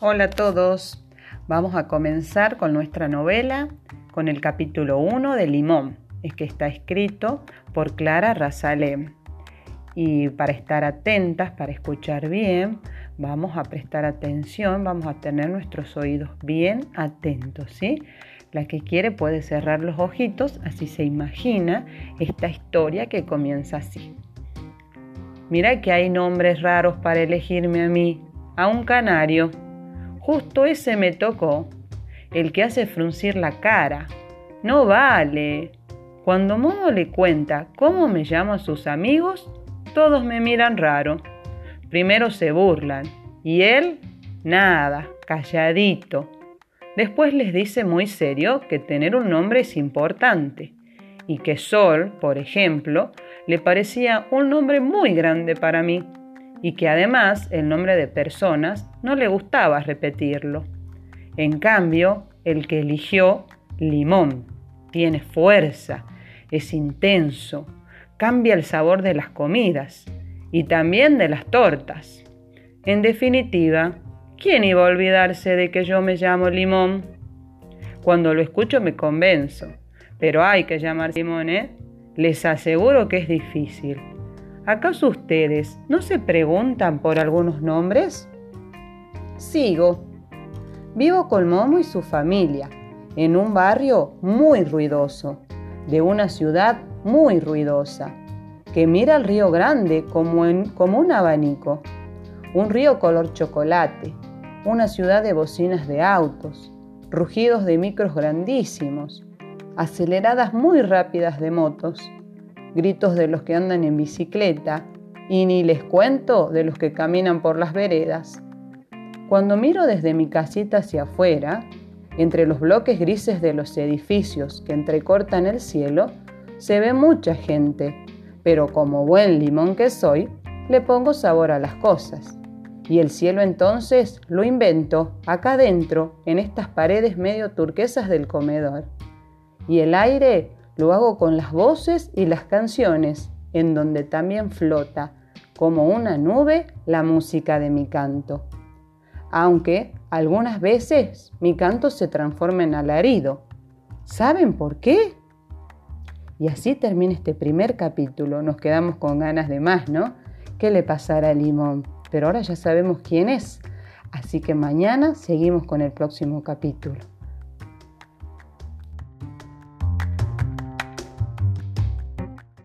Hola a todos. Vamos a comenzar con nuestra novela, con el capítulo 1 de Limón, es que está escrito por Clara Razalem. Y para estar atentas, para escuchar bien, vamos a prestar atención, vamos a tener nuestros oídos bien atentos, ¿sí? La que quiere puede cerrar los ojitos, así se imagina esta historia que comienza así. Mira que hay nombres raros para elegirme a mí, a un canario. Justo ese me tocó, el que hace fruncir la cara. No vale. Cuando Momo le cuenta cómo me llamo a sus amigos, todos me miran raro. Primero se burlan y él, nada, calladito. Después les dice muy serio que tener un nombre es importante y que Sol, por ejemplo, le parecía un nombre muy grande para mí y que además el nombre de personas no le gustaba repetirlo. En cambio, el que eligió, Limón, tiene fuerza, es intenso, cambia el sabor de las comidas y también de las tortas. En definitiva, ¿quién iba a olvidarse de que yo me llamo Limón? Cuando lo escucho me convenzo, pero hay que llamar Limón, ¿eh? Les aseguro que es difícil. ¿Acaso ustedes no se preguntan por algunos nombres? Sigo. Vivo con Momo y su familia, en un barrio muy ruidoso, de una ciudad muy ruidosa, que mira el río Grande como, como un abanico, un río color chocolate, una ciudad de bocinas de autos, rugidos de micros grandísimos, aceleradas muy rápidas de motos, gritos de los que andan en bicicleta y ni les cuento de los que caminan por las veredas. Cuando miro desde mi casita hacia afuera, entre los bloques grises de los edificios que entrecortan el cielo, se ve mucha gente, pero como buen limón que soy, le pongo sabor a las cosas. Y el cielo entonces lo invento acá dentro, en estas paredes medio turquesas del comedor. Y el aire lo hago con las voces y las canciones, en donde también flota, como una nube, la música de mi canto. Aunque algunas veces mi canto se transforma en alarido. ¿Saben por qué? Y así termina este primer capítulo. Nos quedamos con ganas de más, ¿no? ¿Qué le pasará a Limón? Pero ahora ya sabemos quién es. Así que mañana seguimos con el próximo capítulo.